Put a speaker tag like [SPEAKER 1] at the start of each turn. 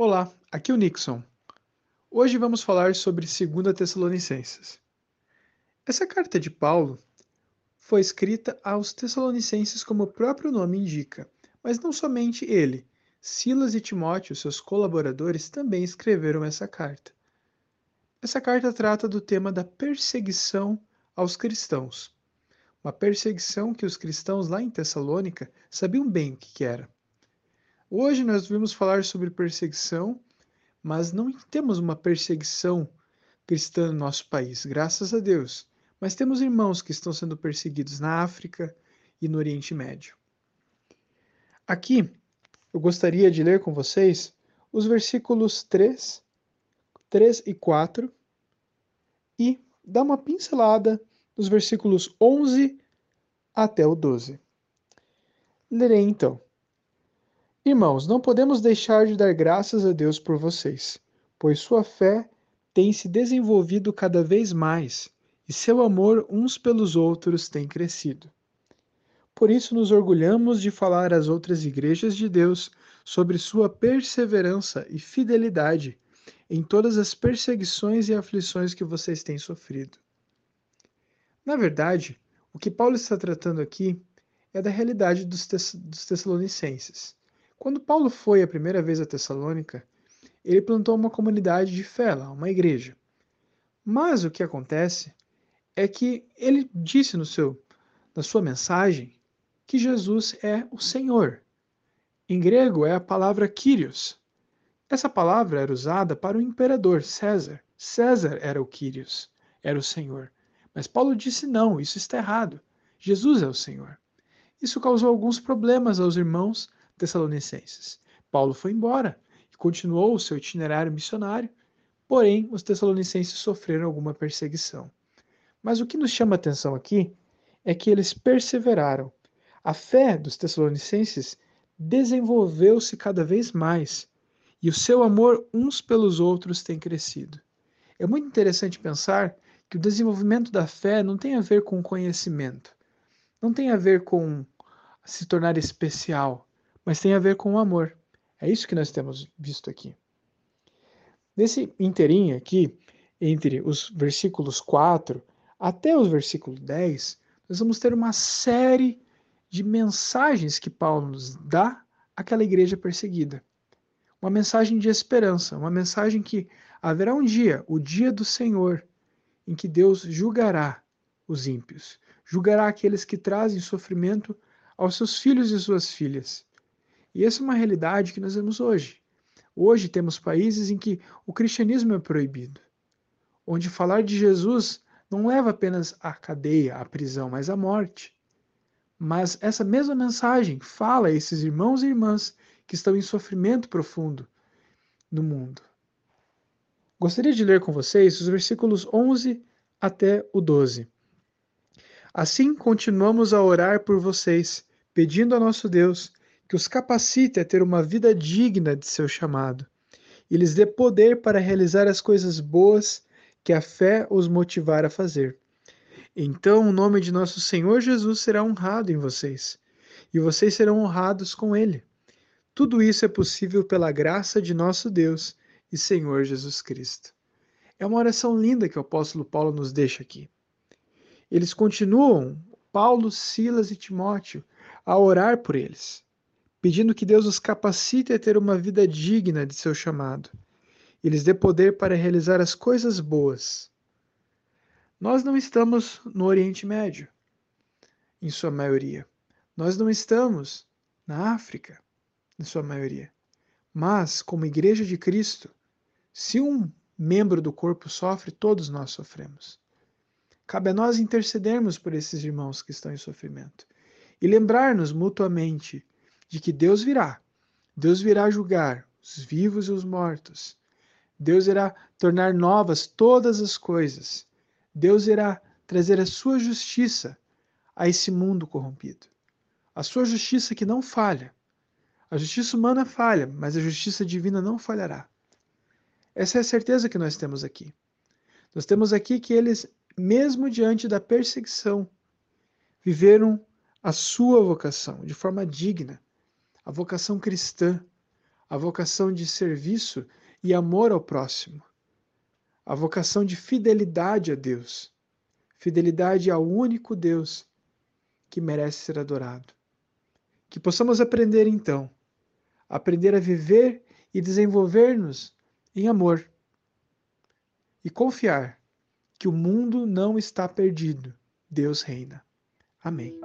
[SPEAKER 1] Olá, aqui é o Nixon. Hoje vamos falar sobre 2 Tessalonicenses. Essa carta de Paulo foi escrita aos Tessalonicenses como o próprio nome indica, mas não somente ele. Silas e Timóteo, seus colaboradores, também escreveram essa carta. Essa carta trata do tema da perseguição aos cristãos. Uma perseguição que os cristãos lá em Tessalônica sabiam bem o que era. Hoje nós vamos falar sobre perseguição, mas não temos uma perseguição cristã no nosso país, graças a Deus. Mas temos irmãos que estão sendo perseguidos na África e no Oriente Médio. Aqui eu gostaria de ler com vocês os versículos 3, 3 e 4 e dar uma pincelada nos versículos 11 até o 12. Lerei então. Irmãos, não podemos deixar de dar graças a Deus por vocês, pois sua fé tem se desenvolvido cada vez mais e seu amor uns pelos outros tem crescido. Por isso nos orgulhamos de falar às outras igrejas de Deus sobre sua perseverança e fidelidade em todas as perseguições e aflições que vocês têm sofrido. Na verdade, o que Paulo está tratando aqui é da realidade dos, dos Tessalonicenses. Quando Paulo foi a primeira vez a Tessalônica, ele plantou uma comunidade de fé lá, uma igreja. Mas o que acontece é que ele disse no seu, na sua mensagem que Jesus é o Senhor. Em grego é a palavra Kyrios. Essa palavra era usada para o imperador César. César era o Kyrios, era o Senhor. Mas Paulo disse não, isso está errado. Jesus é o Senhor. Isso causou alguns problemas aos irmãos Tessalonicenses. Paulo foi embora e continuou o seu itinerário missionário, porém os Tessalonicenses sofreram alguma perseguição. Mas o que nos chama a atenção aqui é que eles perseveraram. A fé dos Tessalonicenses desenvolveu-se cada vez mais e o seu amor uns pelos outros tem crescido. É muito interessante pensar que o desenvolvimento da fé não tem a ver com conhecimento, não tem a ver com se tornar especial, mas tem a ver com o amor. É isso que nós temos visto aqui. Nesse inteirinho aqui, entre os versículos 4 até os versículos 10, nós vamos ter uma série de mensagens que Paulo nos dá àquela igreja perseguida. Uma mensagem de esperança, uma mensagem que haverá um dia, o dia do Senhor, em que Deus julgará os ímpios, julgará aqueles que trazem sofrimento aos seus filhos e suas filhas. E essa é uma realidade que nós vemos hoje. Hoje temos países em que o cristianismo é proibido, onde falar de Jesus não leva apenas à cadeia, à prisão, mas à morte. Mas essa mesma mensagem fala a esses irmãos e irmãs que estão em sofrimento profundo no mundo. Gostaria de ler com vocês os versículos 11 até o 12. Assim continuamos a orar por vocês, pedindo a nosso Deus que os capacite a ter uma vida digna de seu chamado e lhes dê poder para realizar as coisas boas que a fé os motivar a fazer. Então o nome de nosso Senhor Jesus será honrado em vocês, e vocês serão honrados com ele. Tudo isso é possível pela graça de nosso Deus e Senhor Jesus Cristo. É uma oração linda que o apóstolo Paulo nos deixa aqui. Eles continuam, Paulo, Silas e Timóteo, a orar por eles pedindo que Deus os capacite a ter uma vida digna de seu chamado e lhes dê poder para realizar as coisas boas. Nós não estamos no Oriente Médio, em sua maioria. Nós não estamos na África, em sua maioria. Mas, como Igreja de Cristo, se um membro do corpo sofre, todos nós sofremos. Cabe a nós intercedermos por esses irmãos que estão em sofrimento e lembrar-nos mutuamente de que Deus virá. Deus virá julgar os vivos e os mortos. Deus irá tornar novas todas as coisas. Deus irá trazer a sua justiça a esse mundo corrompido. A sua justiça que não falha. A justiça humana falha, mas a justiça divina não falhará. Essa é a certeza que nós temos aqui. Nós temos aqui que eles, mesmo diante da perseguição, viveram a sua vocação de forma digna, a vocação cristã, a vocação de serviço e amor ao próximo, a vocação de fidelidade a Deus, fidelidade ao único Deus que merece ser adorado. Que possamos aprender então, aprender a viver e desenvolver-nos em amor e confiar que o mundo não está perdido, Deus reina. Amém.